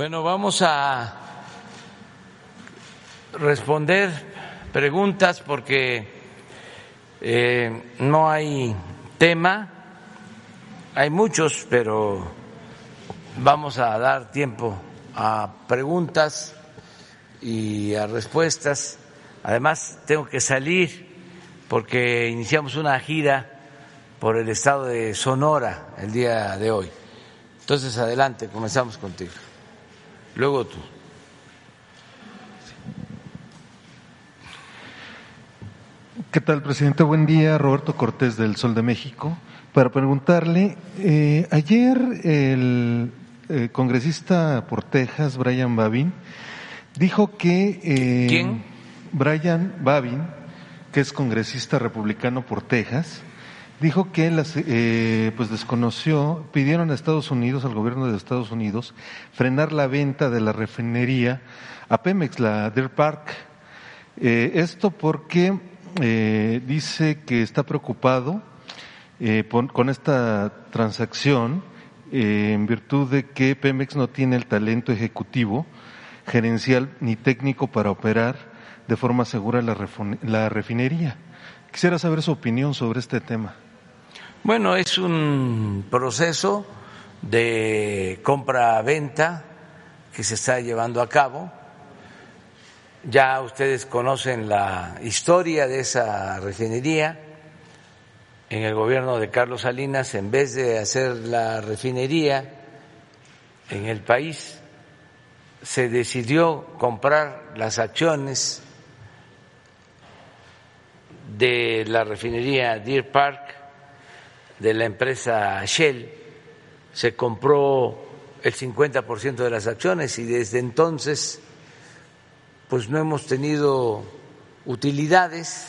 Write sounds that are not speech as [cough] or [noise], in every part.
Bueno, vamos a responder preguntas porque eh, no hay tema, hay muchos, pero vamos a dar tiempo a preguntas y a respuestas. Además, tengo que salir porque iniciamos una gira por el estado de Sonora el día de hoy. Entonces, adelante, comenzamos contigo. Luego tú. ¿Qué tal, presidente? Buen día, Roberto Cortés del Sol de México. Para preguntarle, eh, ayer el eh, congresista por Texas, Brian Babin, dijo que... Eh, ¿Quién? Brian Babin, que es congresista republicano por Texas, dijo que las, eh, pues desconoció, pidieron a Estados Unidos, al gobierno de Estados Unidos, frenar la venta de la refinería a Pemex, la Deer Park. Eh, esto porque eh, dice que está preocupado eh, con esta transacción en virtud de que Pemex no tiene el talento ejecutivo, gerencial ni técnico para operar de forma segura la, la refinería. Quisiera saber su opinión sobre este tema. Bueno, es un proceso de compra-venta que se está llevando a cabo. Ya ustedes conocen la historia de esa refinería en el gobierno de Carlos Salinas, en vez de hacer la refinería en el país, se decidió comprar las acciones de la refinería Deer Park de la empresa Shell, se compró el 50% de las acciones y desde entonces pues no hemos tenido utilidades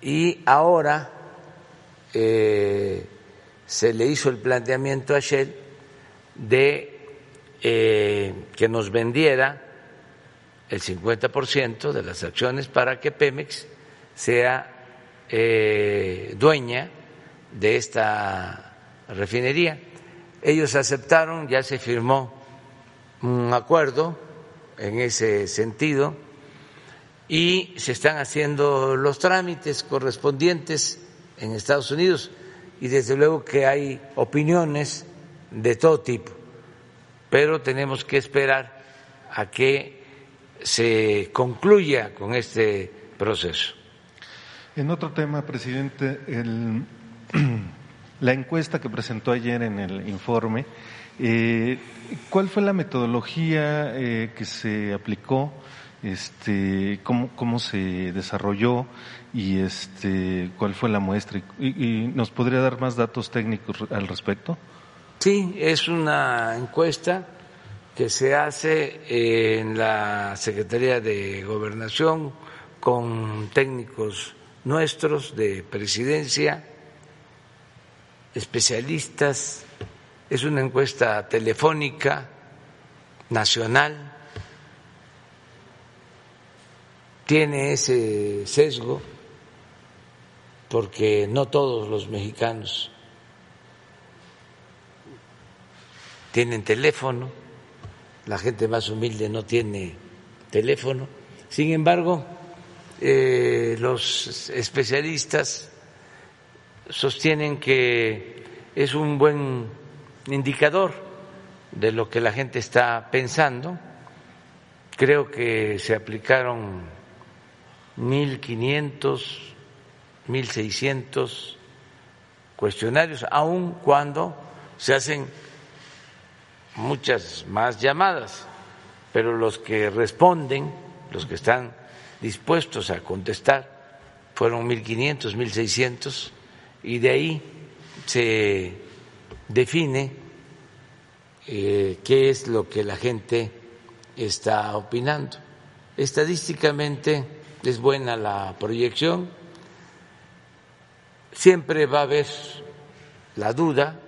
y ahora eh, se le hizo el planteamiento a Shell de eh, que nos vendiera el 50% de las acciones para que Pemex sea eh, dueña de esta refinería. Ellos aceptaron, ya se firmó un acuerdo en ese sentido y se están haciendo los trámites correspondientes en Estados Unidos y desde luego que hay opiniones de todo tipo, pero tenemos que esperar a que se concluya con este proceso. En otro tema, presidente, el, la encuesta que presentó ayer en el informe, eh, ¿cuál fue la metodología eh, que se aplicó? este, cómo, cómo se desarrolló y este, cuál fue la muestra. Y, ¿Nos podría dar más datos técnicos al respecto? Sí, es una encuesta que se hace en la Secretaría de Gobernación con técnicos nuestros de presidencia, especialistas. Es una encuesta telefónica nacional tiene ese sesgo porque no todos los mexicanos tienen teléfono, la gente más humilde no tiene teléfono. Sin embargo, eh, los especialistas sostienen que es un buen indicador de lo que la gente está pensando. Creo que se aplicaron 1.500, 1.600 cuestionarios, aun cuando se hacen muchas más llamadas, pero los que responden, los que están dispuestos a contestar, fueron 1.500, 1.600, y de ahí se define eh, qué es lo que la gente está opinando. Estadísticamente, es buena la proyección, siempre va a haber la duda,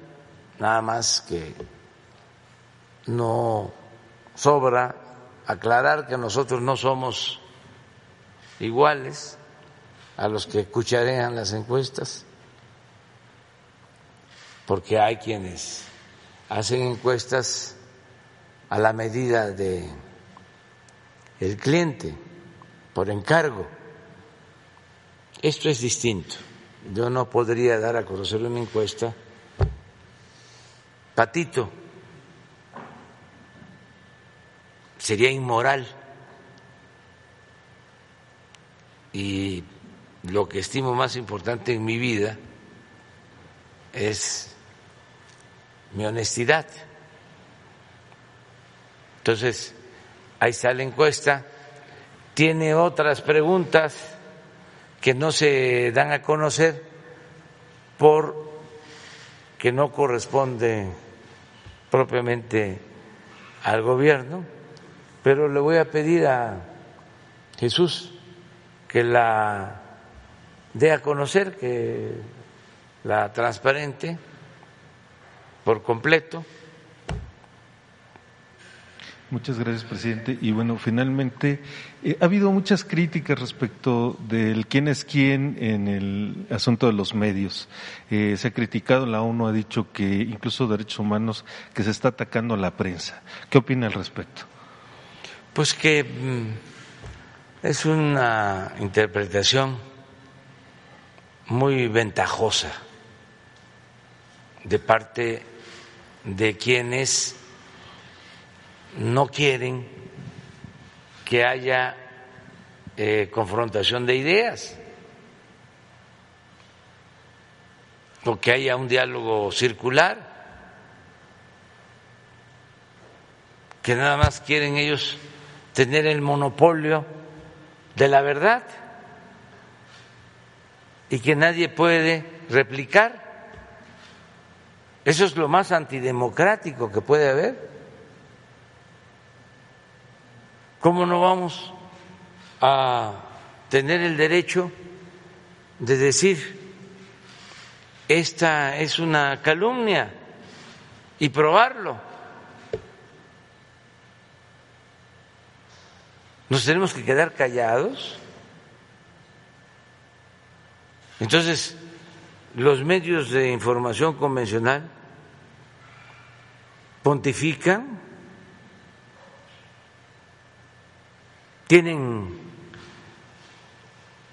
nada más que no sobra aclarar que nosotros no somos iguales a los que escucharían las encuestas, porque hay quienes hacen encuestas a la medida de el cliente por encargo. Esto es distinto. Yo no podría dar a conocer una encuesta. Patito, sería inmoral. Y lo que estimo más importante en mi vida es mi honestidad. Entonces, ahí está la encuesta. Tiene otras preguntas que no se dan a conocer por que no corresponde propiamente al gobierno, pero le voy a pedir a Jesús que la dé a conocer, que la transparente por completo. Muchas gracias, presidente. Y bueno, finalmente, eh, ha habido muchas críticas respecto del quién es quién en el asunto de los medios. Eh, se ha criticado, la ONU ha dicho que incluso derechos humanos, que se está atacando a la prensa. ¿Qué opina al respecto? Pues que mm, es una interpretación muy ventajosa de parte de quienes no quieren que haya eh, confrontación de ideas. O que haya un diálogo circular, que nada más quieren ellos tener el monopolio de la verdad. Y que nadie puede replicar. Eso es lo más antidemocrático que puede haber. ¿Cómo no vamos a tener el derecho de decir esta es una calumnia y probarlo? ¿Nos tenemos que quedar callados? Entonces, los medios de información convencional pontifican tienen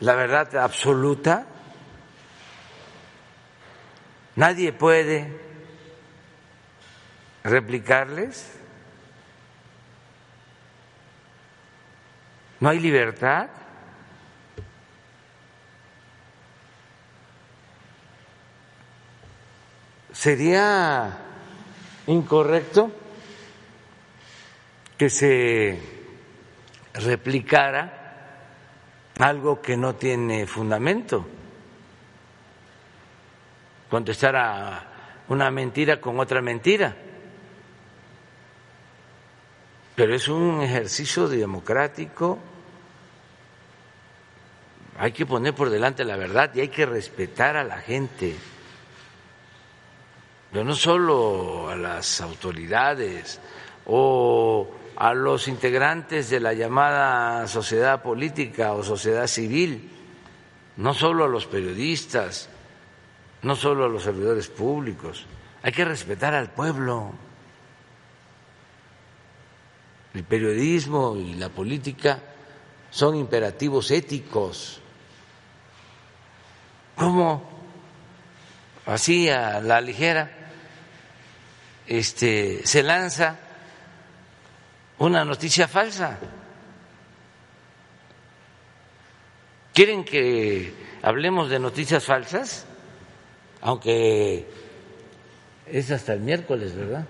la verdad absoluta, nadie puede replicarles, no hay libertad. Sería incorrecto que se replicara algo que no tiene fundamento, contestara una mentira con otra mentira. Pero es un ejercicio democrático, hay que poner por delante la verdad y hay que respetar a la gente, pero no solo a las autoridades o a los integrantes de la llamada sociedad política o sociedad civil, no solo a los periodistas, no solo a los servidores públicos, hay que respetar al pueblo. El periodismo y la política son imperativos éticos. ¿Cómo así a la ligera este se lanza una noticia falsa. ¿Quieren que hablemos de noticias falsas? Aunque es hasta el miércoles, ¿verdad?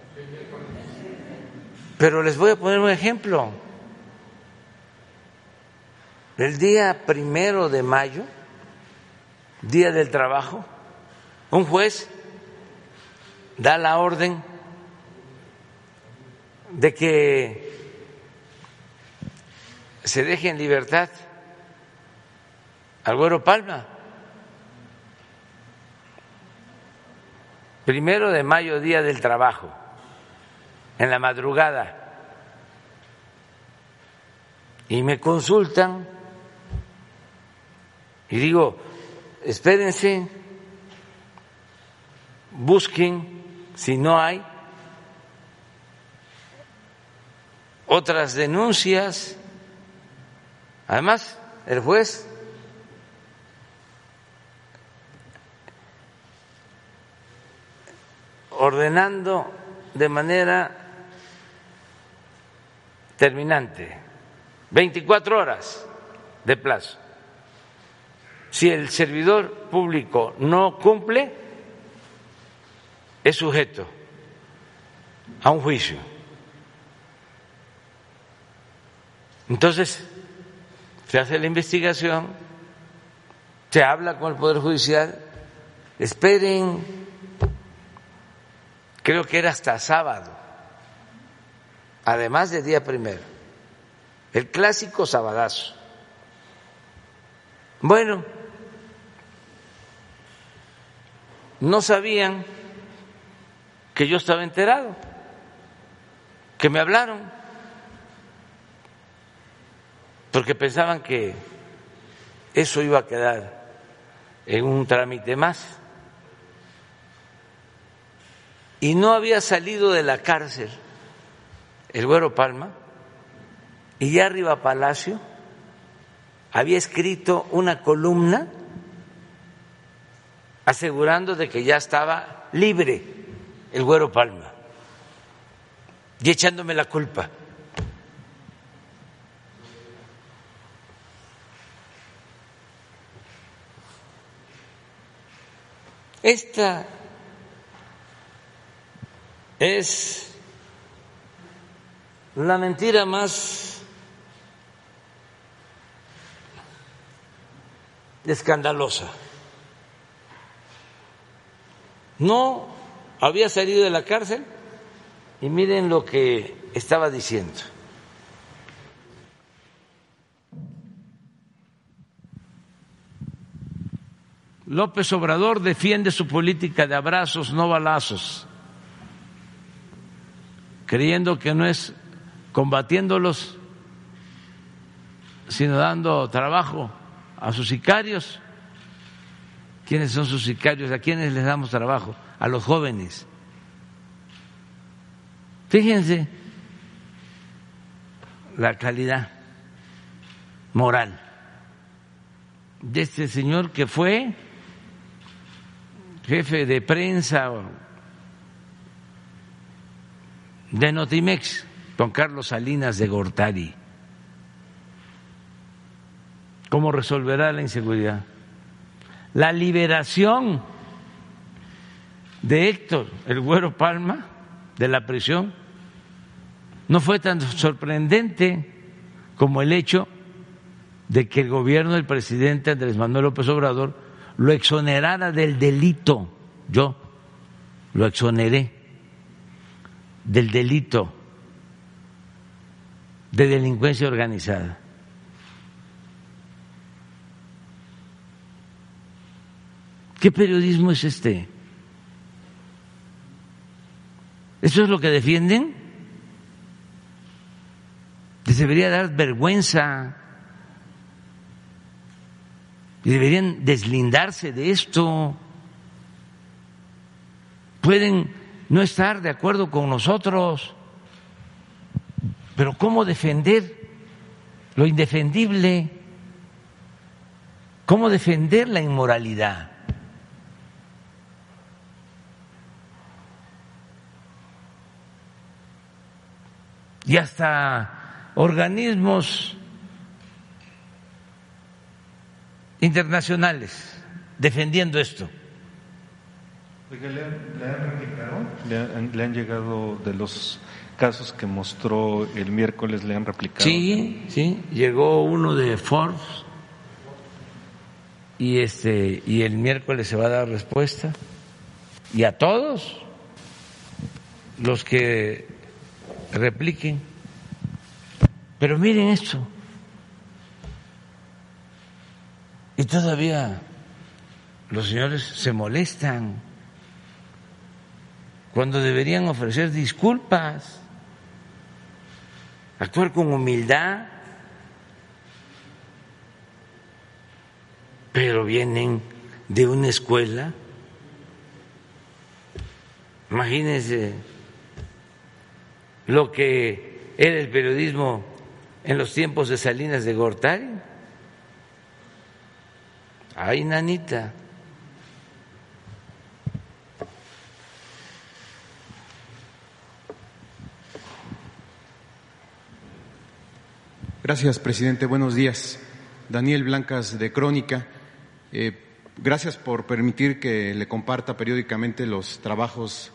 Pero les voy a poner un ejemplo. El día primero de mayo, día del trabajo, un juez da la orden de que se deje en libertad al Güero Palma. Primero de mayo, día del trabajo, en la madrugada. Y me consultan y digo, espérense, busquen si no hay otras denuncias. Además, el juez ordenando de manera terminante, 24 horas de plazo. Si el servidor público no cumple, es sujeto a un juicio. Entonces, se hace la investigación, se habla con el Poder Judicial, esperen, creo que era hasta sábado, además de día primero, el clásico sabadazo. Bueno, no sabían que yo estaba enterado, que me hablaron, porque pensaban que eso iba a quedar en un trámite más. Y no había salido de la cárcel el güero Palma, y ya arriba Palacio había escrito una columna asegurando de que ya estaba libre el güero Palma y echándome la culpa. Esta es la mentira más escandalosa. No había salido de la cárcel y miren lo que estaba diciendo. López Obrador defiende su política de abrazos, no balazos, creyendo que no es combatiéndolos, sino dando trabajo a sus sicarios. ¿Quiénes son sus sicarios? ¿A quiénes les damos trabajo? A los jóvenes. Fíjense la calidad moral de este señor que fue jefe de prensa de Notimex, don Carlos Salinas de Gortari. ¿Cómo resolverá la inseguridad? La liberación de Héctor, el güero Palma, de la prisión, no fue tan sorprendente como el hecho de que el gobierno del presidente Andrés Manuel López Obrador lo exonerara del delito. Yo lo exoneré del delito de delincuencia organizada. ¿Qué periodismo es este? ¿Eso es lo que defienden? Les debería dar vergüenza deberían deslindarse de esto. Pueden no estar de acuerdo con nosotros, pero ¿cómo defender lo indefendible? ¿Cómo defender la inmoralidad? Y hasta organismos internacionales defendiendo esto. ¿le, han, ¿Le, han, llegado de los casos que mostró el miércoles, le han replicado? Sí, sí, llegó uno de Forbes y, este, y el miércoles se va a dar respuesta. Y a todos los que repliquen. Pero miren esto. Y todavía los señores se molestan cuando deberían ofrecer disculpas, actuar con humildad, pero vienen de una escuela. Imagínense lo que era el periodismo en los tiempos de Salinas de Gortari. Ay, nanita. Gracias, presidente. Buenos días. Daniel Blancas de Crónica. Eh, gracias por permitir que le comparta periódicamente los trabajos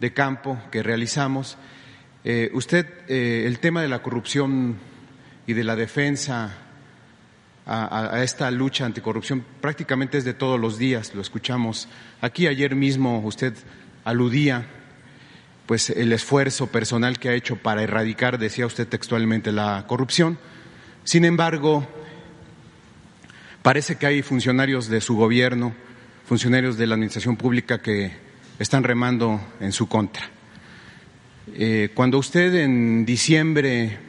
de campo que realizamos. Eh, usted, eh, el tema de la corrupción y de la defensa a, esta lucha anticorrupción prácticamente es de todos los días, lo escuchamos. Aquí ayer mismo usted aludía pues el esfuerzo personal que ha hecho para erradicar, decía usted textualmente, la corrupción. Sin embargo, parece que hay funcionarios de su gobierno, funcionarios de la administración pública que están remando en su contra. Eh, cuando usted en diciembre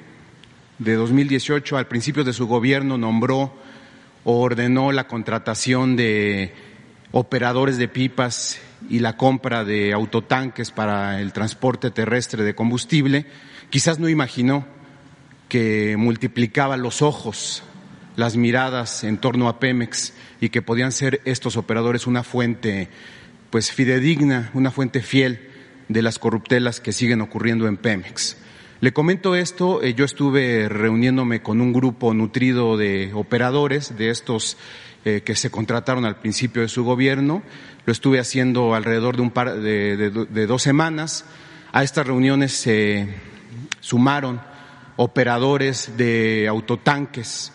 de 2018, al principio de su gobierno, nombró o ordenó la contratación de operadores de pipas y la compra de autotanques para el transporte terrestre de combustible, quizás no imaginó que multiplicaba los ojos, las miradas en torno a Pemex y que podían ser estos operadores una fuente pues fidedigna, una fuente fiel de las corruptelas que siguen ocurriendo en Pemex. Le comento esto, eh, yo estuve reuniéndome con un grupo nutrido de operadores, de estos eh, que se contrataron al principio de su gobierno, lo estuve haciendo alrededor de un par de, de, dos semanas. A estas reuniones se sumaron operadores de autotanques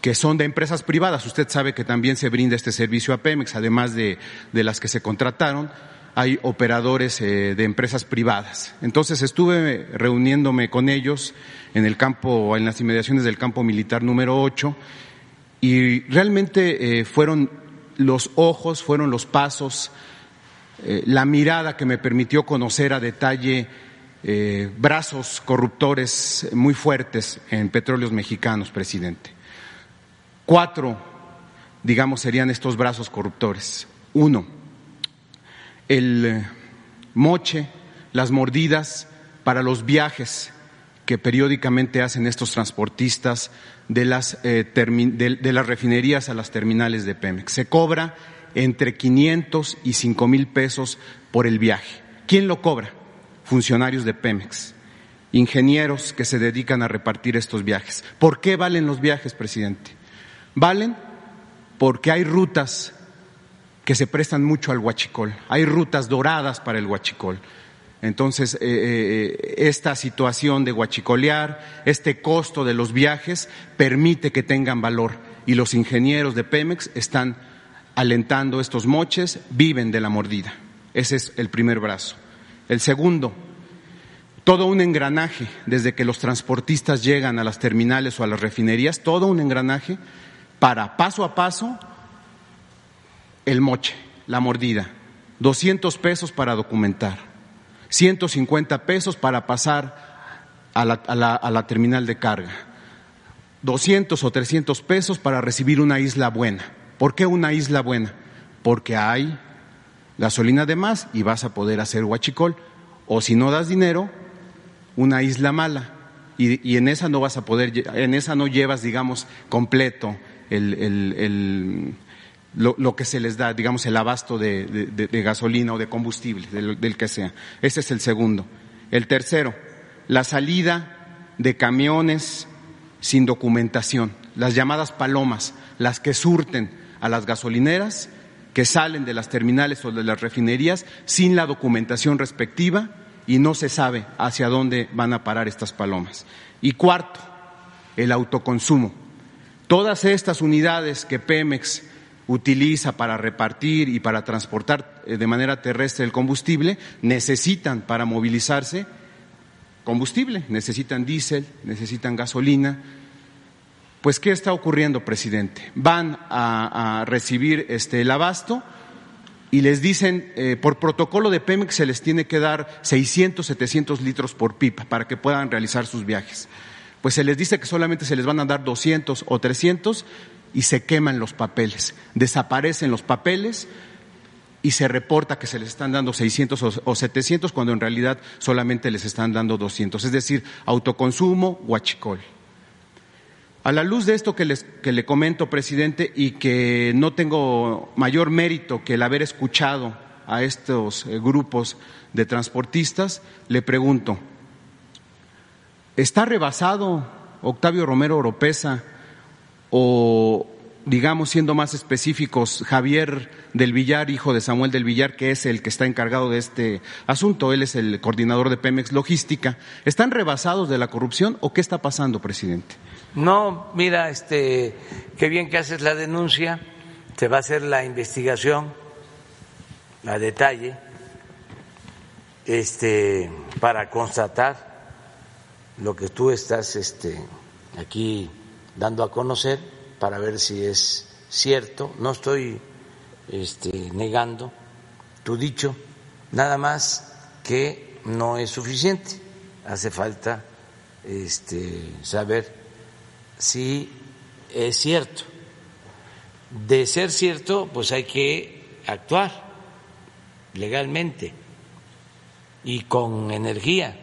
que son de empresas privadas. Usted sabe que también se brinda este servicio a Pemex, además de, de las que se contrataron hay operadores eh, de empresas privadas. Entonces estuve reuniéndome con ellos en el campo, en las inmediaciones del campo militar número 8 y realmente eh, fueron los ojos, fueron los pasos, eh, la mirada que me permitió conocer a detalle brazos corruptores muy fuertes en petróleos mexicanos, presidente. Cuatro, digamos, serían estos brazos corruptores. Uno, el moche, las mordidas para los viajes que periódicamente hacen estos transportistas de las, eh, de, de las refinerías a las terminales de Pemex. Se cobra entre 500 y 5 mil pesos por el viaje. ¿Quién lo cobra? Funcionarios de Pemex, ingenieros que se dedican a repartir estos viajes. ¿Por qué valen los viajes, presidente? Valen porque hay rutas que se prestan mucho al huachicol. Hay rutas doradas para el huachicol. Entonces, eh, eh, esta situación de huachicolear, este costo de los viajes, permite que tengan valor. Y los ingenieros de Pemex están alentando estos moches, viven de la mordida. Ese es el primer brazo. El segundo, todo un engranaje, desde que los transportistas llegan a las terminales o a las refinerías, todo un engranaje para paso a paso el moche, la mordida, 200 pesos para documentar, 150 pesos para pasar a la, a la, a la terminal de carga, 200 o 300 pesos para recibir una isla buena. ¿Por qué una isla buena? Porque hay gasolina de más y vas a poder hacer huachicol. O si no das dinero, una isla mala. Y, en esa no vas a poder, en esa no llevas, digamos, completo el lo, lo, que se les da, digamos, el abasto de, de, gasolina o de combustible, del, del, que sea. Ese es el segundo. El tercero, la salida de camiones sin documentación, las llamadas palomas, las que surten a las gasolineras, que salen de las terminales o de las refinerías sin la documentación respectiva y no se sabe hacia dónde van a parar estas palomas. Y cuarto, el autoconsumo. Todas estas unidades que Pemex utiliza para repartir y para transportar eh, de manera terrestre el combustible, necesitan para movilizarse combustible, necesitan diésel, necesitan gasolina. Pues, ¿qué está ocurriendo, presidente? Van a, recibir este, el abasto y les dicen, eh, por protocolo de Pemex se les tiene que dar 600, 700 litros por pipa para que puedan realizar sus viajes. Pues se les dice que solamente se les van a dar 200 o 300 y se queman los papeles, desaparecen los papeles y se reporta que se les están dando 600 o 700 cuando en realidad solamente les están dando 200, es decir, autoconsumo, huachicol. A la luz de esto que, les, que le comento, presidente, y que no tengo mayor mérito que el haber escuchado a estos eh, grupos de transportistas, le pregunto, ¿está rebasado Octavio Romero Oropesa o digamos, siendo más específicos, Javier del Villar, hijo de Samuel del Villar, que es el que está encargado de este asunto, él es el coordinador de Pemex Logística, ¿están rebasados de la corrupción o qué está pasando, presidente? No, mira, este, qué bien que haces la denuncia, se va a hacer la investigación a detalle, este, para constatar lo que tú estás, este, aquí dando a conocer para ver si es cierto. No estoy este, negando tu dicho, nada más que no es suficiente. Hace falta este, saber si es cierto. De ser cierto, pues hay que actuar legalmente y con energía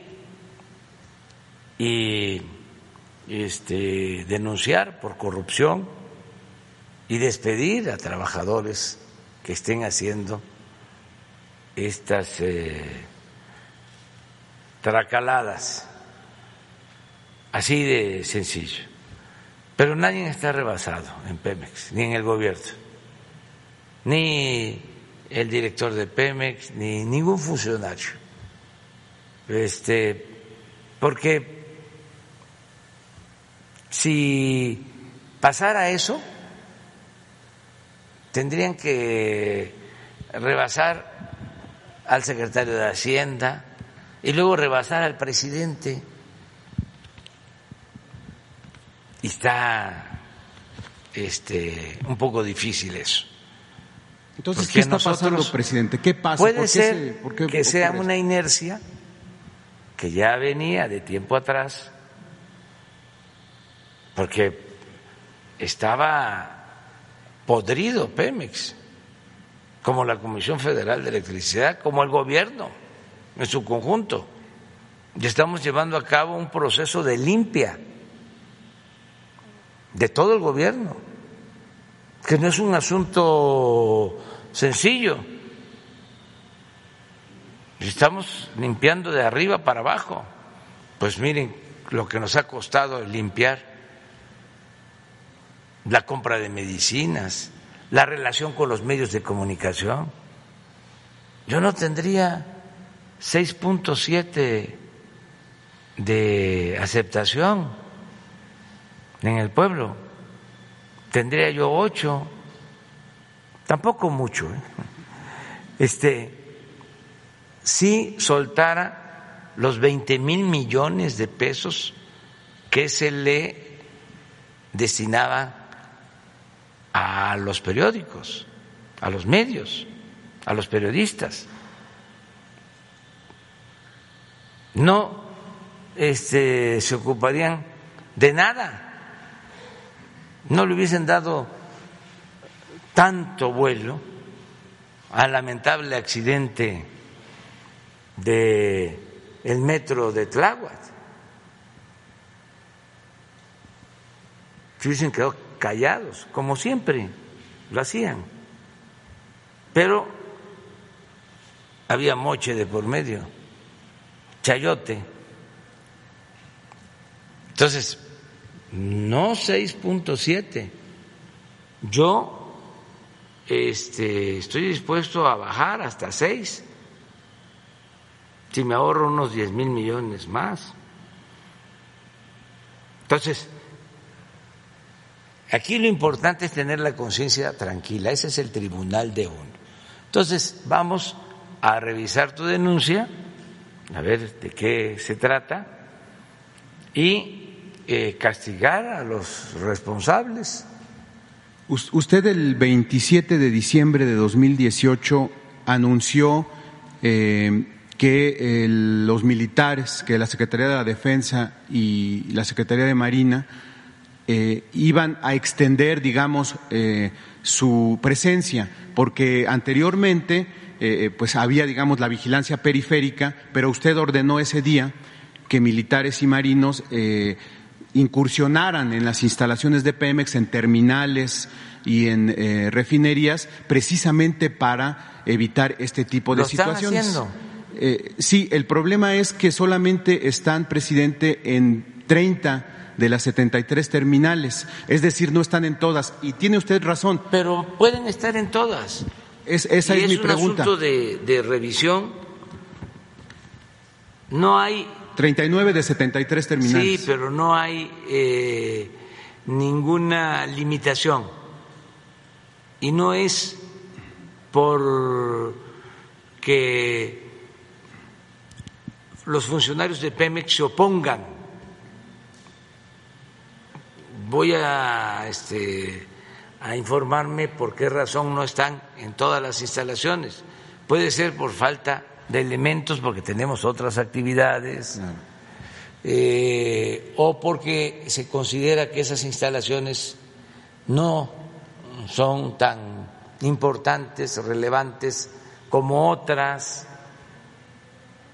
y este, denunciar por corrupción y despedir a trabajadores que estén haciendo estas eh, tracaladas. Así de sencillo. Pero nadie está rebasado en Pemex, ni en el gobierno, ni el director de Pemex, ni ningún funcionario. Este, porque si pasara eso, tendrían que rebasar al secretario de Hacienda y luego rebasar al presidente. Y está este, un poco difícil eso. Entonces, ¿qué está pasando, presidente? ¿Qué pasa? Puede ser que sea una inercia que ya venía de tiempo atrás porque estaba podrido Pemex, como la Comisión Federal de Electricidad, como el gobierno en su conjunto. Y estamos llevando a cabo un proceso de limpia de todo el gobierno, que no es un asunto sencillo. Estamos limpiando de arriba para abajo. Pues miren lo que nos ha costado limpiar la compra de medicinas, la relación con los medios de comunicación. Yo no tendría 6.7 de aceptación en el pueblo, tendría yo 8, tampoco mucho. ¿eh? Este, si soltara los 20 mil millones de pesos que se le destinaba a los periódicos, a los medios, a los periodistas. No este, se ocuparían de nada, no le hubiesen dado tanto vuelo al lamentable accidente de el metro de Tláhuac. Se hubiesen quedado callados, como siempre lo hacían. Pero había moche de por medio, chayote. Entonces, no 6.7. Yo este, estoy dispuesto a bajar hasta 6 si me ahorro unos 10 mil millones más. Entonces, Aquí lo importante es tener la conciencia tranquila, ese es el tribunal de uno. Entonces, vamos a revisar tu denuncia, a ver de qué se trata, y eh, castigar a los responsables. Usted el 27 de diciembre de 2018 anunció eh, que los militares, que la Secretaría de la Defensa y la Secretaría de Marina eh, iban a extender, digamos, eh, su presencia, porque anteriormente eh, pues había, digamos, la vigilancia periférica, pero usted ordenó ese día que militares y marinos incursionaran en las instalaciones de Pemex, en terminales y en refinerías, precisamente para evitar este tipo de Lo están situaciones. haciendo. Eh, sí, el problema es que solamente están, presidente, en 30 de las 73 terminales, es decir, no están en todas. Y tiene usted razón, Pero pueden estar en todas. es, esa y es, mi un pregunta. asunto de, de revisión. No hay 39 de 73 terminales. Sí, pero no hay eh, ninguna limitación. Y no es por que los funcionarios de Pemex se opongan. Voy a, este, a informarme por qué razón no están en todas las instalaciones. Puede ser por falta de elementos, porque tenemos otras actividades eh, o porque se considera que esas instalaciones no son tan importantes, relevantes como otras,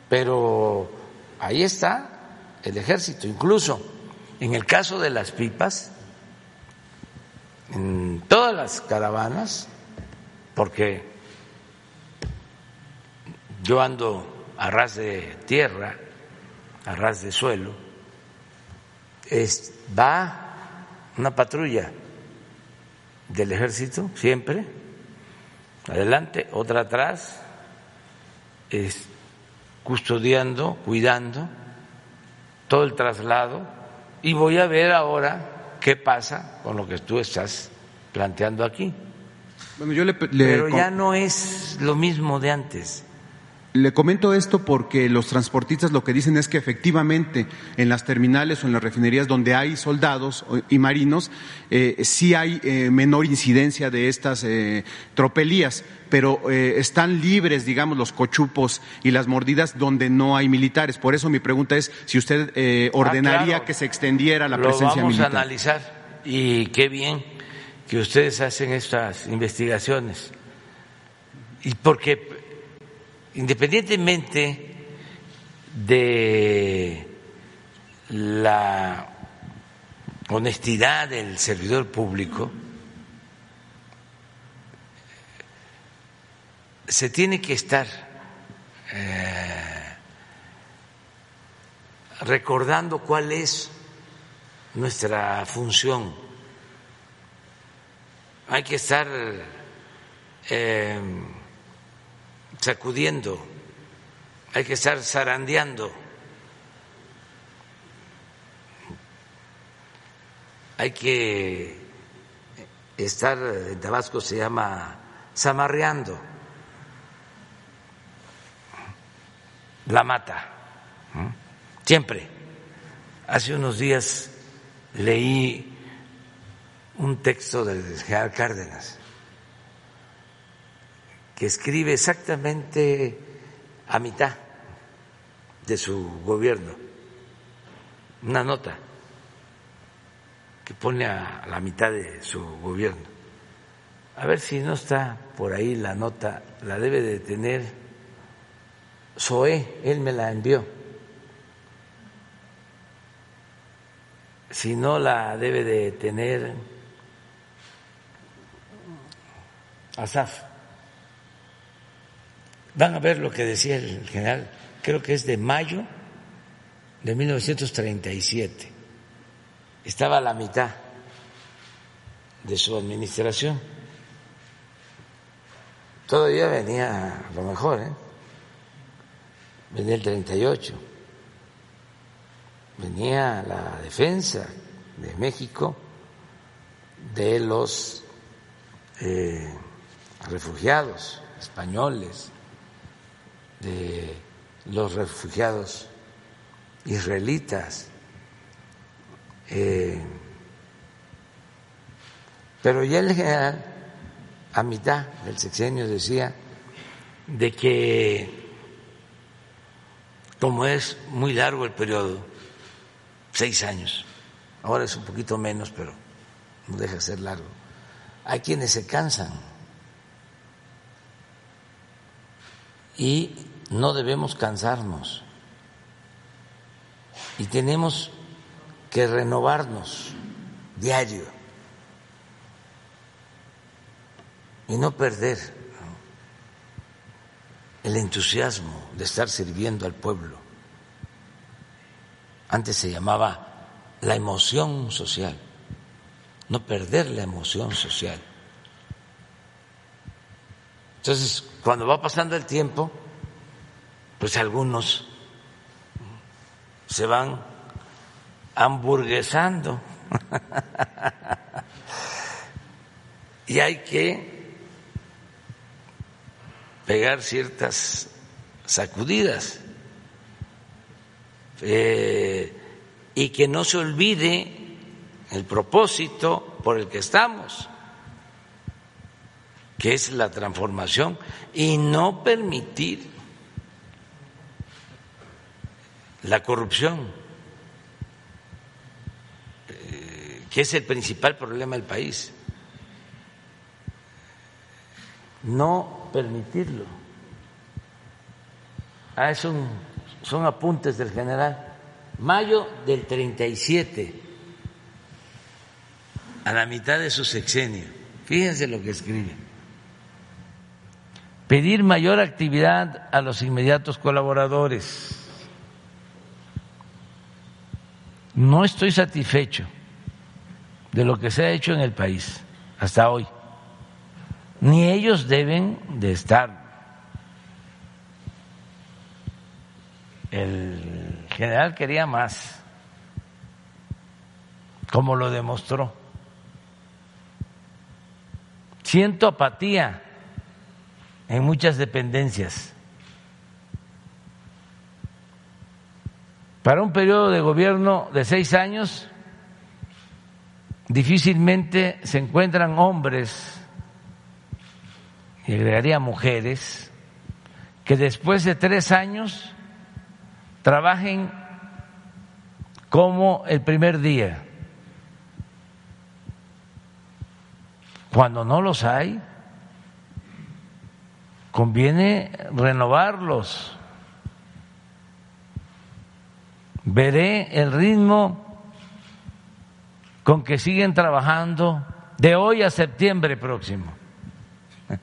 pero ahí está el ejército, incluso en el caso de las pipas, en todas las caravanas, porque yo ando a ras de tierra, a ras de suelo, es- va una patrulla del ejército siempre, adelante, otra atrás, es, custodiando, cuidando todo el traslado y voy a ver ahora qué pasa con lo que tú estás planteando aquí. Bueno, yo le, le Pero ya no es lo mismo de antes. Le comento esto porque los transportistas lo que dicen es que efectivamente en las terminales o en las refinerías donde hay soldados y marinos eh, sí hay eh, menor incidencia de estas eh, tropelías, pero están libres, digamos, los cochupos y las mordidas donde no hay militares. Por eso mi pregunta es si usted ordenaría Ah, claro. que se extendiera la Lo presencia vamos militar. a analizar y qué bien que ustedes hacen estas investigaciones. Y porque independientemente de la honestidad del servidor público, se tiene que estar eh, recordando cuál es nuestra función. Hay que estar eh, sacudiendo, hay que estar zarandeando, hay que estar, en Tabasco se llama zamarreando. La mata, siempre. Hace unos días leí un texto del general Cárdenas que escribe exactamente a mitad de su gobierno, una nota que pone a la mitad de su gobierno. A ver si no está por ahí la nota, la debe de tener Zoé, él me la envió. Si no la debe de tener Asaf. Van a ver lo que decía el general, creo que es de mayo de 1937. Estaba a la mitad de su administración. Todavía venía lo mejor, ¿eh? Venía el 38. Venía la defensa de México de los eh, refugiados españoles, de los refugiados israelitas. Eh, pero ya el general, a mitad del sexenio, decía de que, como es muy largo el periodo, seis años, ahora es un poquito menos, pero no deja de ser largo. Hay quienes se cansan y no debemos cansarnos y tenemos que renovarnos diario y no perder el entusiasmo de estar sirviendo al pueblo. Antes se llamaba la emoción social, no perder la emoción social. Entonces, cuando va pasando el tiempo, pues algunos se van hamburguesando. [laughs] Y hay que pegar ciertas sacudidas. Eh, y que no se olvide el propósito por el que estamos, que es la transformación, y no permitir la corrupción, eh, que es el principal problema del país. No permitirlo. Ah, son, son apuntes del general. Mayo del 37, a la mitad de su sexenio. Fíjense lo que escribe. Pedir mayor actividad a los inmediatos colaboradores No estoy satisfecho de lo que se ha hecho en el país hasta hoy. Ni ellos deben de estar. El general quería más, como lo demostró. Siento apatía en muchas dependencias. Para un periodo de gobierno de seis años, difícilmente se encuentran hombres, y agregaría mujeres, que después de tres años trabajen como el primer día. Cuando no los hay, conviene renovarlos veré el ritmo con que siguen trabajando de hoy a septiembre próximo. [laughs]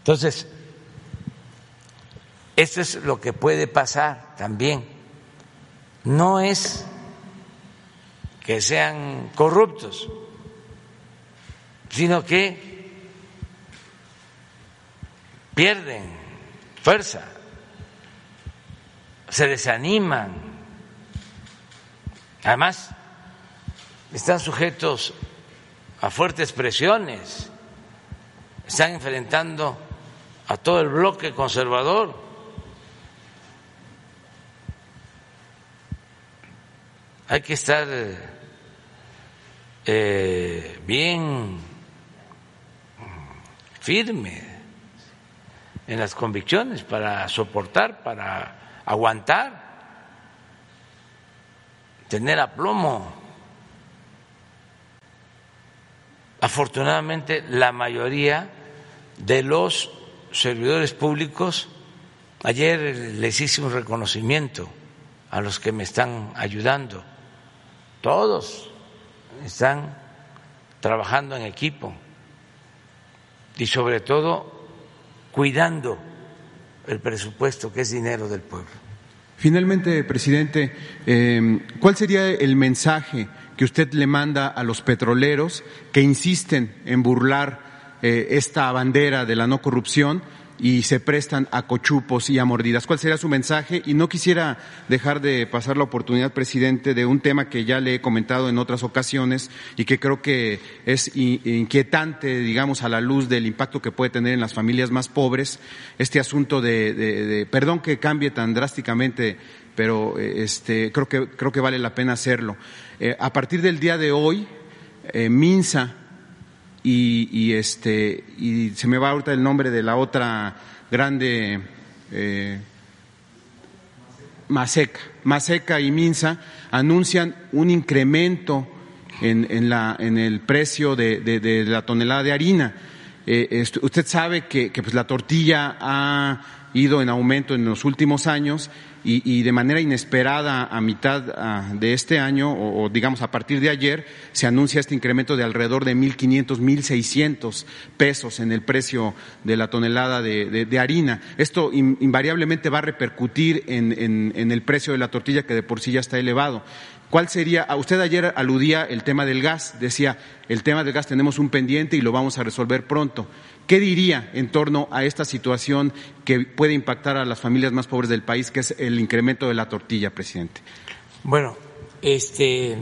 Entonces, esto es lo que puede pasar también. No es que sean corruptos, sino que pierden fuerza se desaniman. Además, están sujetos a fuertes presiones, están enfrentando a todo el bloque conservador. Hay que estar eh, bien firme en las convicciones para soportar, para aguantar, tener aplomo. Afortunadamente, la mayoría de los servidores públicos, ayer les hice un reconocimiento a los que me están ayudando, todos están trabajando en equipo y sobre todo cuidando el presupuesto, que es dinero del pueblo. Finalmente, presidente, em, ¿cuál sería el mensaje que usted le manda a los petroleros que insisten en burlar eh, esta bandera de la no corrupción y se prestan a cochupos y a mordidas. ¿Cuál sería su mensaje? Y no quisiera dejar de pasar la oportunidad, presidente, de un tema que ya le he comentado en otras ocasiones y que creo que es inquietante, digamos, a la luz del impacto que puede tener en las familias más pobres, este asunto de, perdón que cambie tan drásticamente, pero este, creo que creo que vale la pena hacerlo. Eh, a partir del día de hoy, eh, Minsa y, este y se me va ahorita el nombre de la otra grande eh, Maseca. Maseca y Minsa anuncian un incremento en, en, la, en el precio de, de, de, la tonelada de harina. Eh, usted sabe que, que pues la tortilla ha ido en aumento en los últimos años y, y, de manera inesperada a mitad uh, de este año o, digamos a partir de ayer se anuncia este incremento de alrededor de 1.500, 1.600 pesos en el precio de la tonelada de, de, harina. Esto in, invariablemente va a repercutir en, en, en el precio de la tortilla que de por sí ya está elevado. ¿Cuál sería? Usted ayer aludía el tema del gas, decía, el tema del gas tenemos un pendiente y lo vamos a resolver pronto. ¿Qué diría en torno a esta situación que puede impactar a las familias más pobres del país, que es el incremento de la tortilla, presidente? Bueno, este,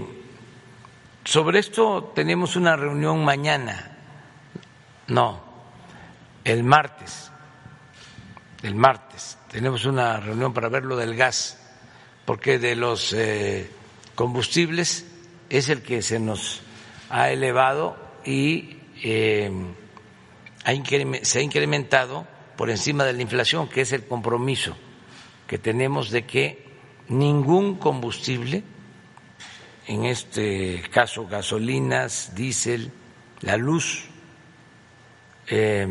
sobre esto tenemos una reunión mañana. No, el martes. El martes tenemos una reunión para ver lo del gas, porque de los eh, combustibles es el que se nos ha elevado y eh, se ha incrementado por encima de la inflación, que es el compromiso que tenemos de que ningún combustible, en este caso gasolinas, diésel, la luz eh,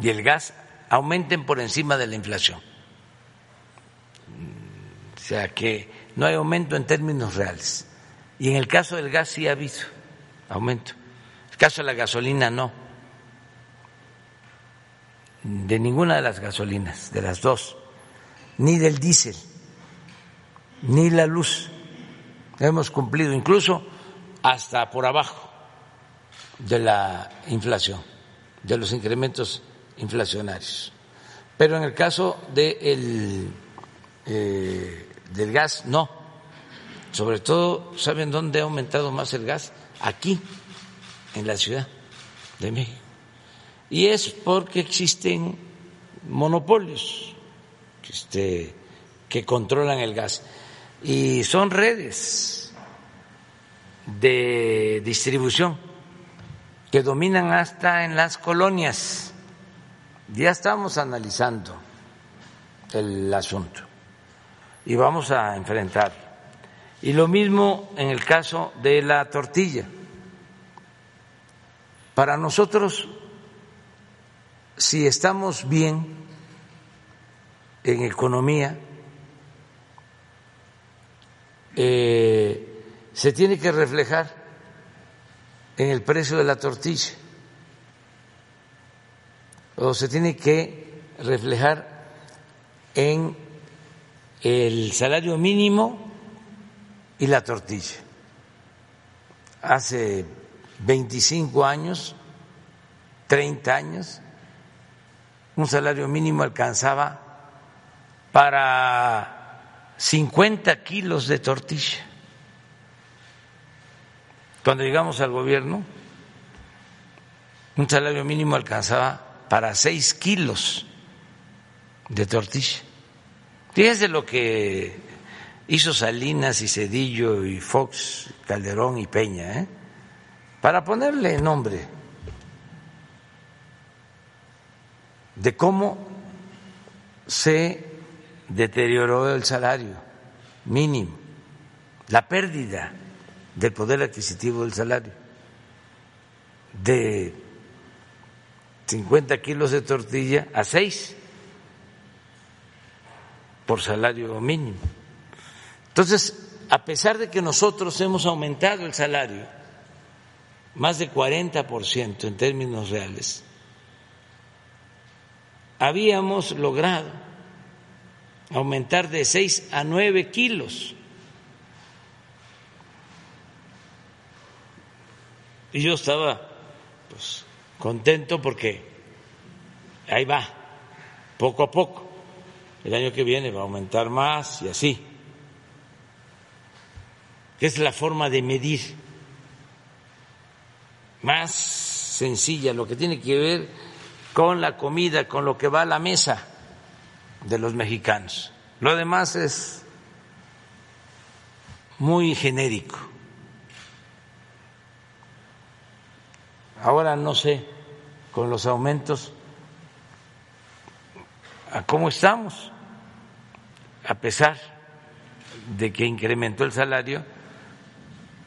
y el gas, aumenten por encima de la inflación. O sea que no hay aumento en términos reales. Y en el caso del gas sí ha habido aumento. En el caso de la gasolina no. De ninguna de las gasolinas, de las dos. Ni del diésel, ni la luz. Hemos cumplido incluso hasta por abajo de la inflación, de los incrementos inflacionarios. Pero en el caso de el, eh, del gas, no. Sobre todo, ¿saben dónde ha aumentado más el gas? Aquí, en la Ciudad de México. Y es porque existen monopolios que, este, que controlan el gas. Y son redes de distribución que dominan hasta en las colonias. Ya estamos analizando el asunto y vamos a enfrentar. Y lo mismo en el caso de la tortilla. Para nosotros, si estamos bien en economía, eh, se tiene que reflejar en el precio de la tortilla o se tiene que reflejar en el salario mínimo y la tortilla. Hace 25 años, 30 años, un salario mínimo alcanzaba para 50 kilos de tortilla. Cuando llegamos al gobierno, un salario mínimo alcanzaba para 6 kilos de tortilla. Fíjense lo que hizo Salinas y Cedillo y Fox, Calderón y Peña, ¿eh? para ponerle nombre de cómo se deterioró el salario mínimo, la pérdida del poder adquisitivo del salario, de 50 kilos de tortilla a 6 por salario mínimo. Entonces, a pesar de que nosotros hemos aumentado el salario más de 40% en términos reales, habíamos logrado aumentar de 6 a 9 kilos. Y yo estaba pues, contento porque ahí va, poco a poco el año que viene va a aumentar más y así. Que es la forma de medir más sencilla, lo que tiene que ver con la comida, con lo que va a la mesa de los mexicanos. Lo demás es muy genérico. Ahora no sé, con los aumentos, a cómo estamos a pesar de que incrementó el salario,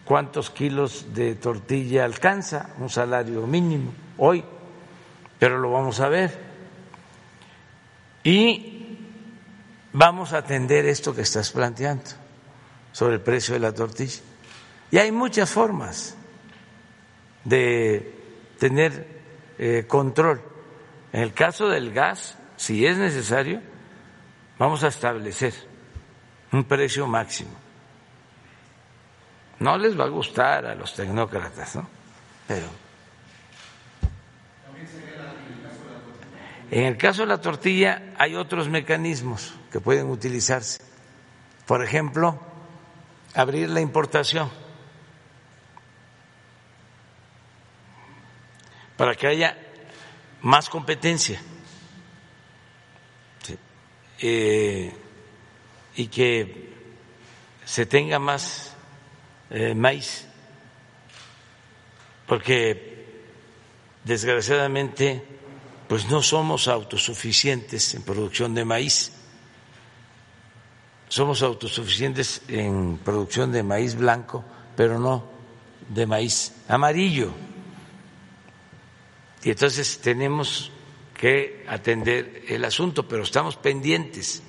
cuántos kilos de tortilla alcanza un salario mínimo hoy, pero lo vamos a ver. Y vamos a atender esto que estás planteando sobre el precio de la tortilla. Y hay muchas formas de tener eh, control. En el caso del gas, si es necesario, vamos a establecer un precio máximo. No les va a gustar a los tecnócratas, ¿no? Pero. En el caso de la tortilla hay otros mecanismos que pueden utilizarse. Por ejemplo, abrir la importación. Para que haya más competencia. Eh, y que se tenga más eh, maíz, porque desgraciadamente pues no somos autosuficientes en producción de maíz, somos autosuficientes en producción de maíz blanco, pero no de maíz amarillo. Y entonces tenemos que atender el asunto, pero estamos pendientes,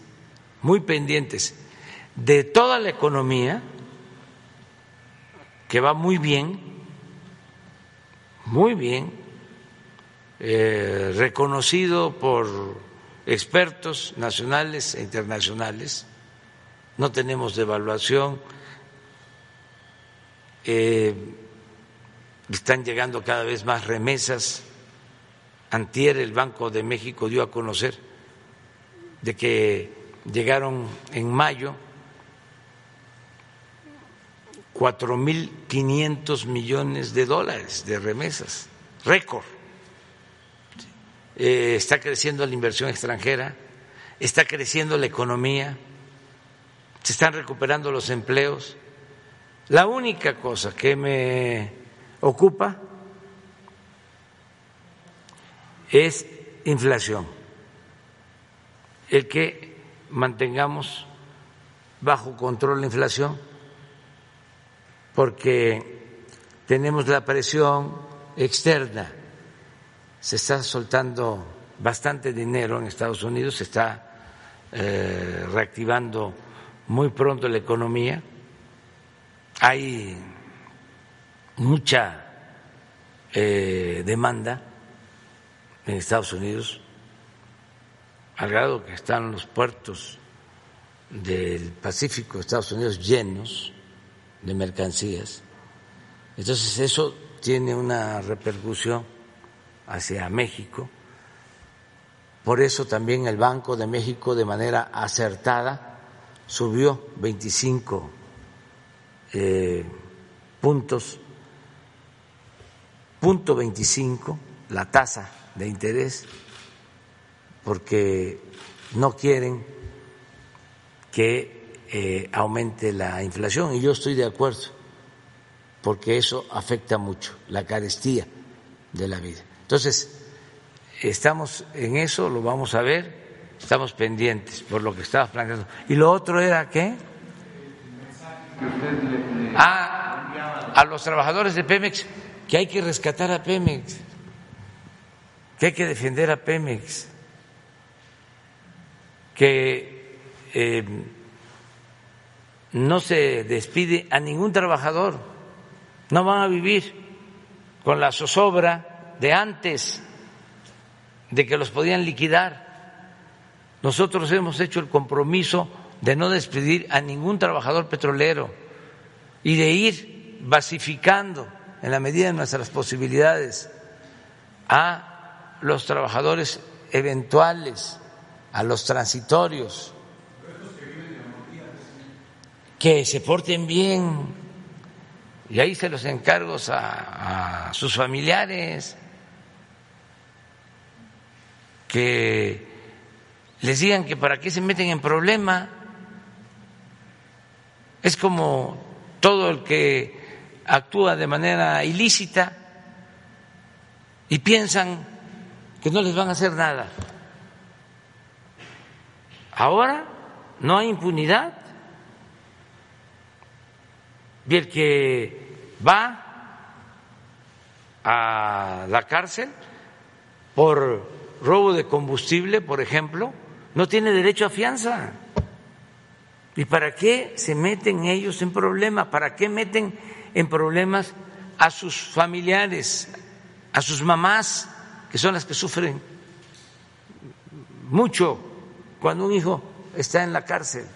muy pendientes de toda la economía, que va muy bien, muy bien, eh, reconocido por expertos nacionales e internacionales, no tenemos devaluación, eh, están llegando cada vez más remesas. Antier el Banco de México dio a conocer de que llegaron en mayo cuatro mil quinientos millones de dólares de remesas, récord. Eh, está creciendo la inversión extranjera, está creciendo la economía, se están recuperando los empleos. La única cosa que me ocupa es inflación, el que mantengamos bajo control la inflación, porque tenemos la presión externa, se está soltando bastante dinero en Estados Unidos, se está eh, reactivando muy pronto la economía, hay mucha eh, demanda en Estados Unidos, al grado que están los puertos del Pacífico Estados Unidos llenos de mercancías. Entonces eso tiene una repercusión hacia México. Por eso también el Banco de México de manera acertada subió 25 eh, puntos, punto 25 la tasa de interés porque no quieren que eh, aumente la inflación y yo estoy de acuerdo porque eso afecta mucho la carestía de la vida. Entonces, estamos en eso, lo vamos a ver, estamos pendientes por lo que estaba planteando. ¿Y lo otro era qué? Ah, a los trabajadores de Pemex, que hay que rescatar a Pemex que hay que defender a Pemex, que eh, no se despide a ningún trabajador, no van a vivir con la zozobra de antes, de que los podían liquidar. Nosotros hemos hecho el compromiso de no despedir a ningún trabajador petrolero y de ir basificando en la medida de nuestras posibilidades a los trabajadores eventuales, a los transitorios, que se porten bien, y ahí se los encargo a, a sus familiares, que les digan que para qué se meten en problema. Es como todo el que actúa de manera ilícita y piensan que no les van a hacer nada. Ahora no hay impunidad. Y el que va a la cárcel por robo de combustible, por ejemplo, no tiene derecho a fianza. ¿Y para qué se meten ellos en problemas? ¿Para qué meten en problemas a sus familiares, a sus mamás, que son las que sufren mucho cuando un hijo está en la cárcel?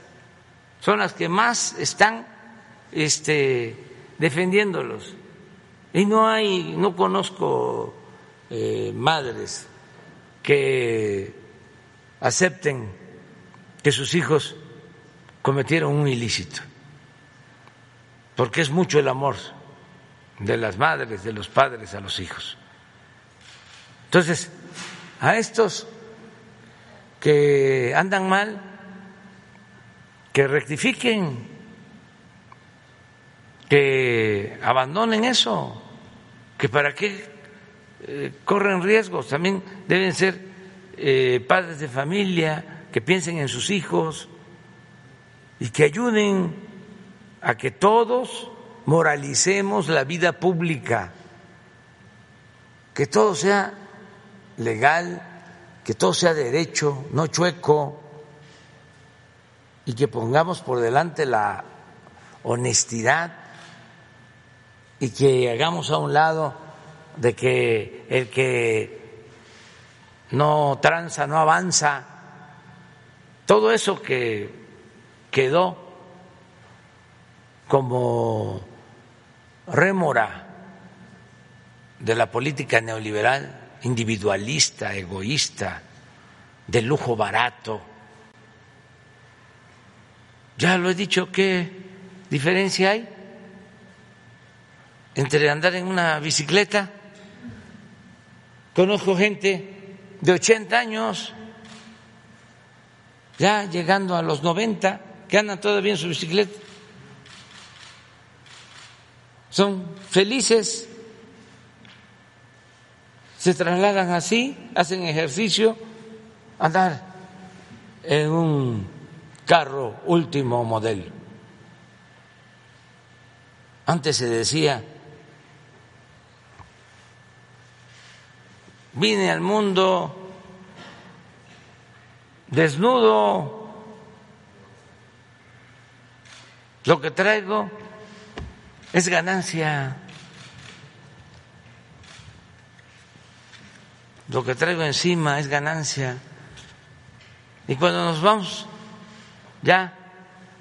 Son las que más están este, defendiéndolos. Y no hay, no conozco eh, madres que acepten que sus hijos cometieron un ilícito, porque es mucho el amor de las madres, de los padres a los hijos. Entonces, a estos que andan mal, que rectifiquen, que abandonen eso, que para qué eh, corren riesgos, también deben ser eh, padres de familia que piensen en sus hijos y que ayuden a que todos moralicemos la vida pública, que todo sea legal, que todo sea derecho, no chueco, y que pongamos por delante la honestidad y que hagamos a un lado de que el que no tranza, no avanza, todo eso que quedó como rémora de la política neoliberal, individualista, egoísta, de lujo barato. Ya lo he dicho, ¿qué diferencia hay entre andar en una bicicleta? Conozco gente de 80 años, ya llegando a los 90, que andan todavía en su bicicleta. Son felices, se trasladan así, hacen ejercicio, andar en un carro último modelo. Antes se decía, vine al mundo desnudo, lo que traigo es ganancia. Lo que traigo encima es ganancia. Y cuando nos vamos ya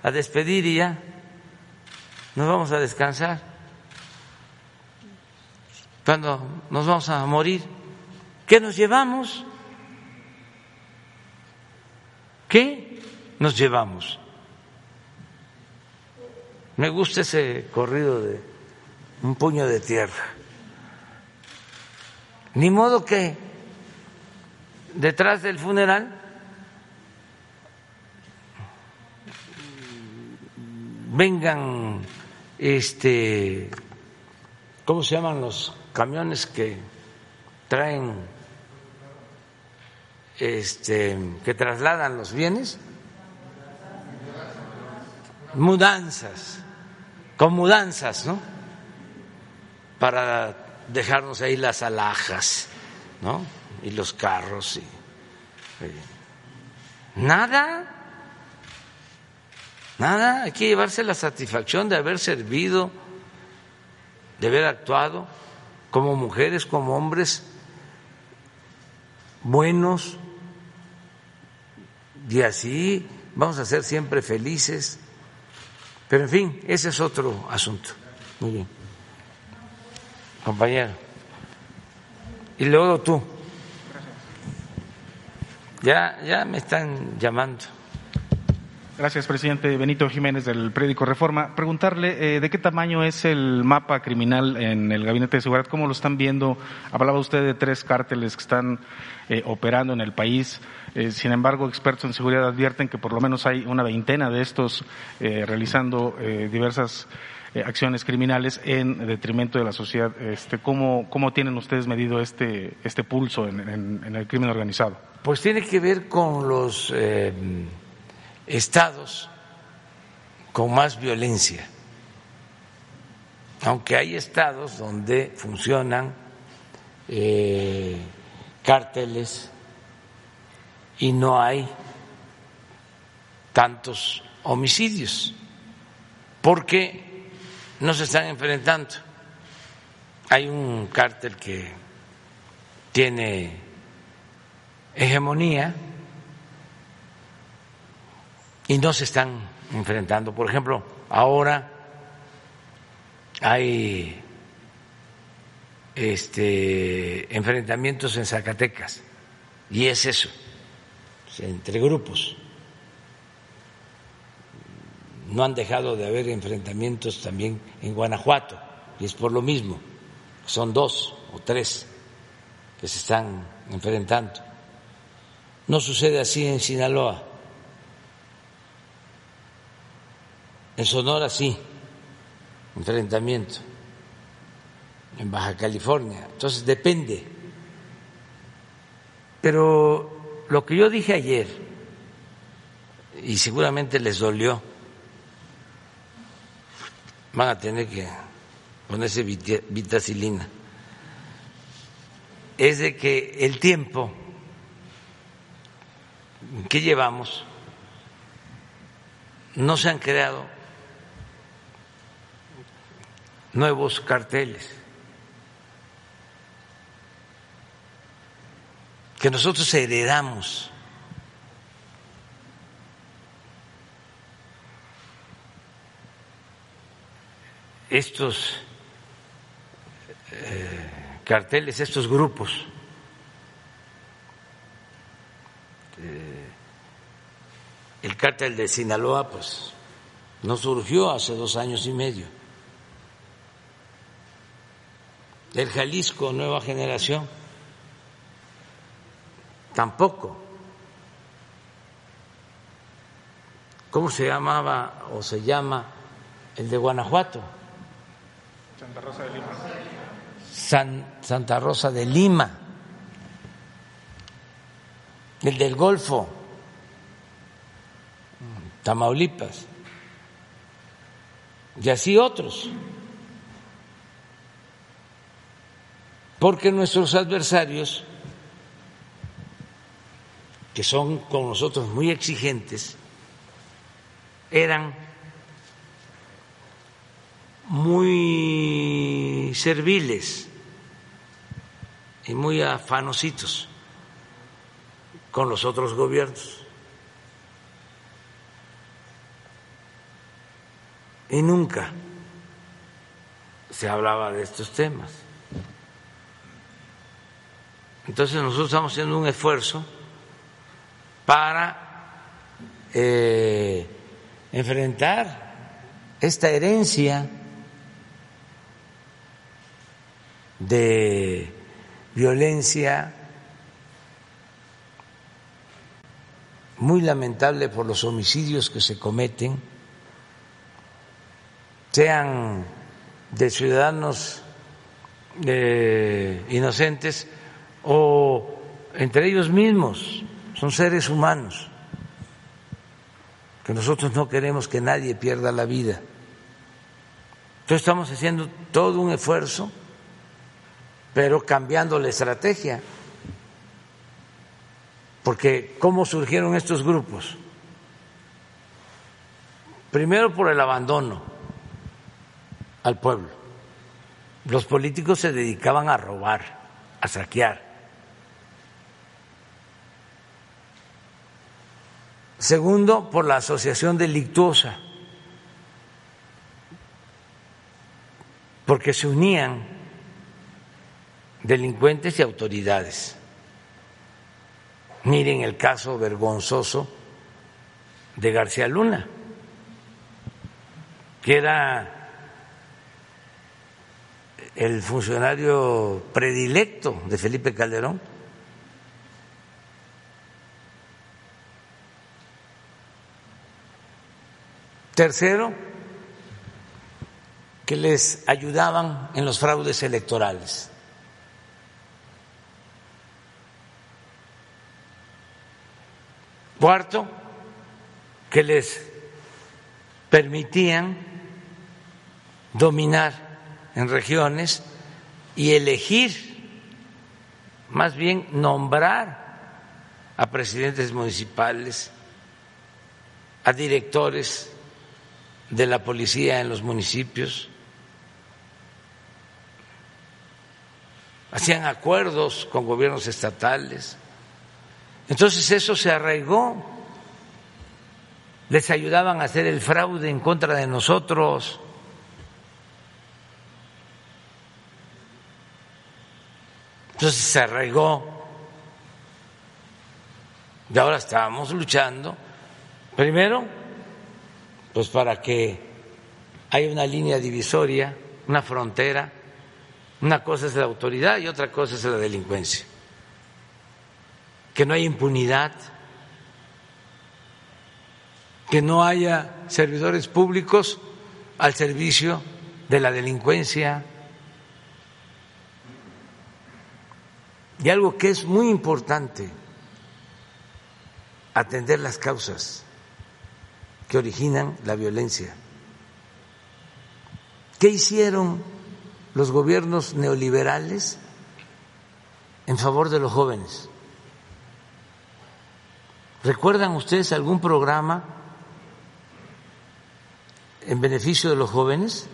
a despedir y ya nos vamos a descansar, cuando nos vamos a morir, ¿qué nos llevamos? ¿Qué nos llevamos? Me gusta ese corrido de un puño de tierra. Ni modo que detrás del funeral vengan este ¿cómo se llaman los camiones que traen este que trasladan los bienes? Mudanzas con mudanzas, ¿no? Para dejarnos ahí las alhajas, ¿no? Y los carros. Y, nada, nada, hay que llevarse la satisfacción de haber servido, de haber actuado como mujeres, como hombres buenos, y así vamos a ser siempre felices. Pero en fin, ese es otro asunto. Muy bien. Compañero. Y luego tú. Ya, ya me están llamando. Gracias, presidente Benito Jiménez del periódico Reforma. Preguntarle eh, de qué tamaño es el mapa criminal en el Gabinete de Seguridad, cómo lo están viendo. Hablaba usted de tres cárteles que están eh, operando en el país. Eh, sin embargo, expertos en seguridad advierten que por lo menos hay una veintena de estos realizando diversas acciones criminales en detrimento de la sociedad. Este, ¿cómo, ¿Cómo tienen ustedes medido este, este pulso en, en el crimen organizado? Pues tiene que ver con los estados con más violencia, aunque hay estados donde funcionan eh, cárteles y no hay tantos homicidios, porque no se están enfrentando. Hay un cártel que tiene hegemonía y no se están enfrentando. Por ejemplo, ahora hay este, enfrentamientos en Zacatecas y es eso, entre grupos. No han dejado de haber enfrentamientos también en Guanajuato y es por lo mismo, son dos o tres que se están enfrentando. No sucede así en Sinaloa. En Sonora sí, enfrentamiento. En Baja California. Entonces depende. Pero lo que yo dije ayer, y seguramente les dolió, van a tener que ponerse vitacilina, es de que el tiempo que llevamos no se han creado nuevos carteles. Que nosotros heredamos. estos eh, carteles, estos grupos. Eh, el cártel de Sinaloa, pues, no surgió hace dos años y medio. Del Jalisco Nueva Generación. Tampoco. ¿Cómo se llamaba o se llama el de Guanajuato? Santa Rosa de Lima. Santa Rosa de Lima. El del Golfo. Tamaulipas. Y así otros. Porque nuestros adversarios, que son con nosotros muy exigentes, eran muy serviles y muy afanositos con los otros gobiernos. Y nunca se hablaba de estos temas. Entonces nosotros estamos haciendo un esfuerzo para eh, enfrentar esta herencia de violencia muy lamentable por los homicidios que se cometen, sean de ciudadanos eh, inocentes o entre ellos mismos, son seres humanos, que nosotros no queremos que nadie pierda la vida. Entonces estamos haciendo todo un esfuerzo, pero cambiando la estrategia. Porque ¿cómo surgieron estos grupos? Primero por el abandono al pueblo. Los políticos se dedicaban a robar, a saquear. Segundo, por la asociación delictuosa, porque se unían delincuentes y autoridades. Miren el caso vergonzoso de García Luna, que era el funcionario predilecto de Felipe Calderón Tercero, que les ayudaban en los fraudes electorales. Cuarto, que les permitían dominar en regiones y elegir, más bien nombrar a presidentes municipales, a directores de la policía en los municipios, hacían acuerdos con gobiernos estatales. Entonces eso se arraigó, les ayudaban a hacer el fraude en contra de nosotros. Entonces se arraigó y ahora estábamos luchando, primero, pues para que haya una línea divisoria, una frontera. Una cosa es la autoridad y otra cosa es la delincuencia. Que no haya impunidad, que no haya servidores públicos al servicio de la delincuencia. Y algo que es muy importante, atender las causas que originan la violencia. ¿Qué hicieron los gobiernos neoliberales en favor de los jóvenes? ¿Recuerdan ustedes algún programa en beneficio de los jóvenes?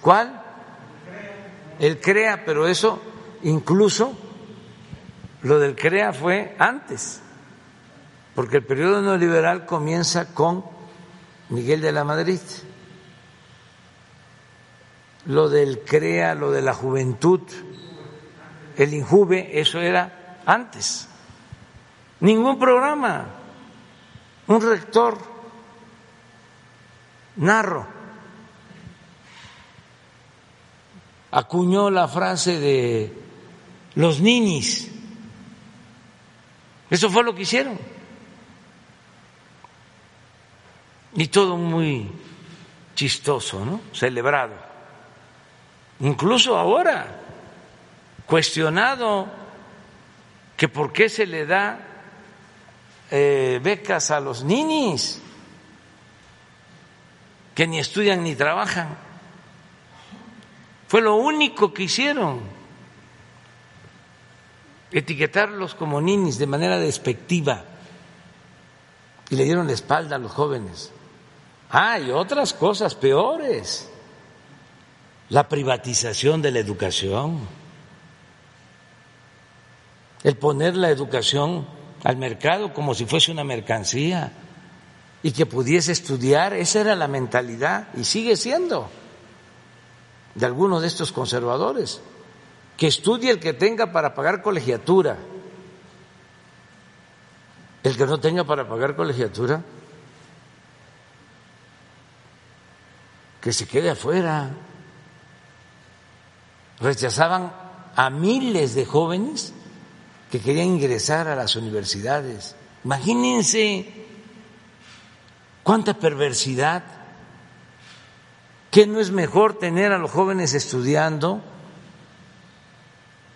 ¿Cuál? El CREA, pero eso incluso lo del CREA fue antes, porque el periodo neoliberal comienza con Miguel de la Madrid. Lo del CREA, lo de la juventud, el INJUVE, eso era antes. Ningún programa. Un rector narro acuñó la frase de los ninis eso fue lo que hicieron. Y todo muy chistoso, ¿no? Celebrado. Incluso ahora, cuestionado que por qué se le da eh, becas a los ninis que ni estudian ni trabajan. Fue lo único que hicieron etiquetarlos como ninis de manera despectiva y le dieron la espalda a los jóvenes. Ah, y otras cosas peores. La privatización de la educación. El poner la educación al mercado como si fuese una mercancía y que pudiese estudiar, esa era la mentalidad y sigue siendo de algunos de estos conservadores que estudie el que tenga para pagar colegiatura. El que no tenga para pagar colegiatura, que se quede afuera. Rechazaban a miles de jóvenes que querían ingresar a las universidades. Imagínense cuánta perversidad. ¿Qué no es mejor tener a los jóvenes estudiando?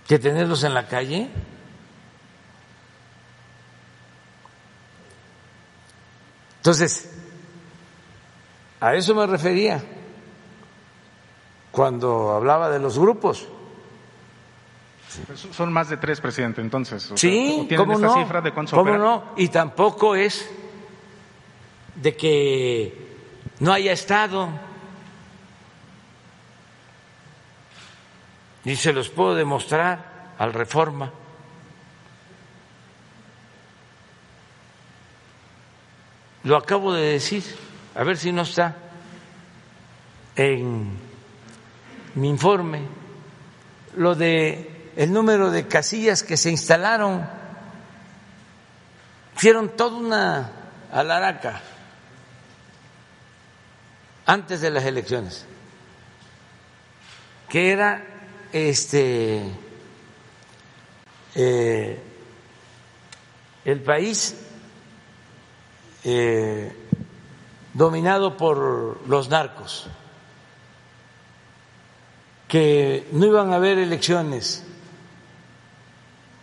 que tenerlos en la calle? Entonces, a eso me refería cuando hablaba de los grupos. Son más de tres, presidente, entonces. sí, ¿cómo no? cifra de ¿Cómo no? Y tampoco es de que no haya estado y se los puedo demostrar al reforma. Lo acabo de decir, a ver si no está en mi informe, lo de el número de casillas que se instalaron, hicieron toda una alaraca antes de las elecciones, que era este, eh, el país eh, dominado por los narcos, que no iban a haber elecciones,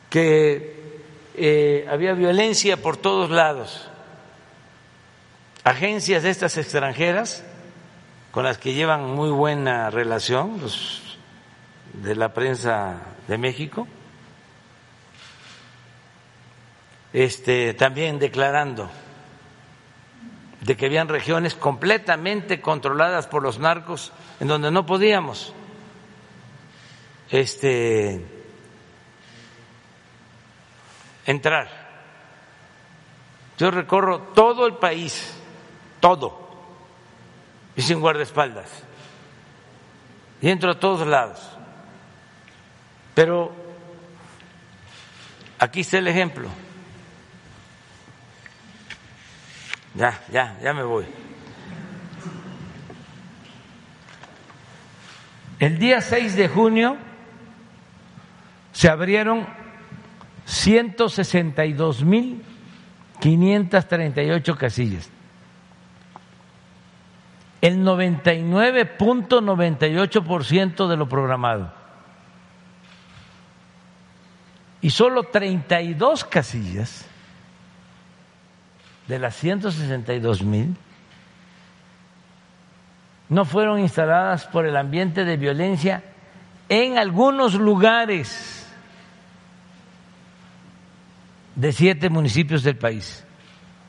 que eh, había violencia por todos lados. Agencias de estas extranjeras, con las que llevan muy buena relación, de la prensa de México, este, también declarando de que habían regiones completamente controladas por los narcos en donde no podíamos este, entrar. Yo recorro todo el país, todo, y sin guardaespaldas, y entro a todos lados. Pero aquí está el ejemplo. Ya, ya, ya me voy. El día 6 de junio se abrieron 162.538 casillas. El 99.98% de lo programado. Y solo 32 casillas de las 162 mil no fueron instaladas por el ambiente de violencia en algunos lugares de siete municipios del país.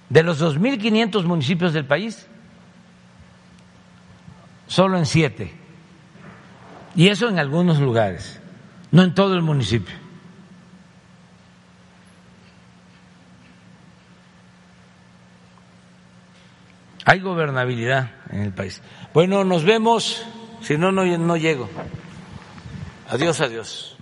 De los 2.500 municipios del país, solo en siete. Y eso en algunos lugares, no en todo el municipio. Hay gobernabilidad en el país. Bueno, nos vemos. Si no, no, no llego. Adiós, adiós.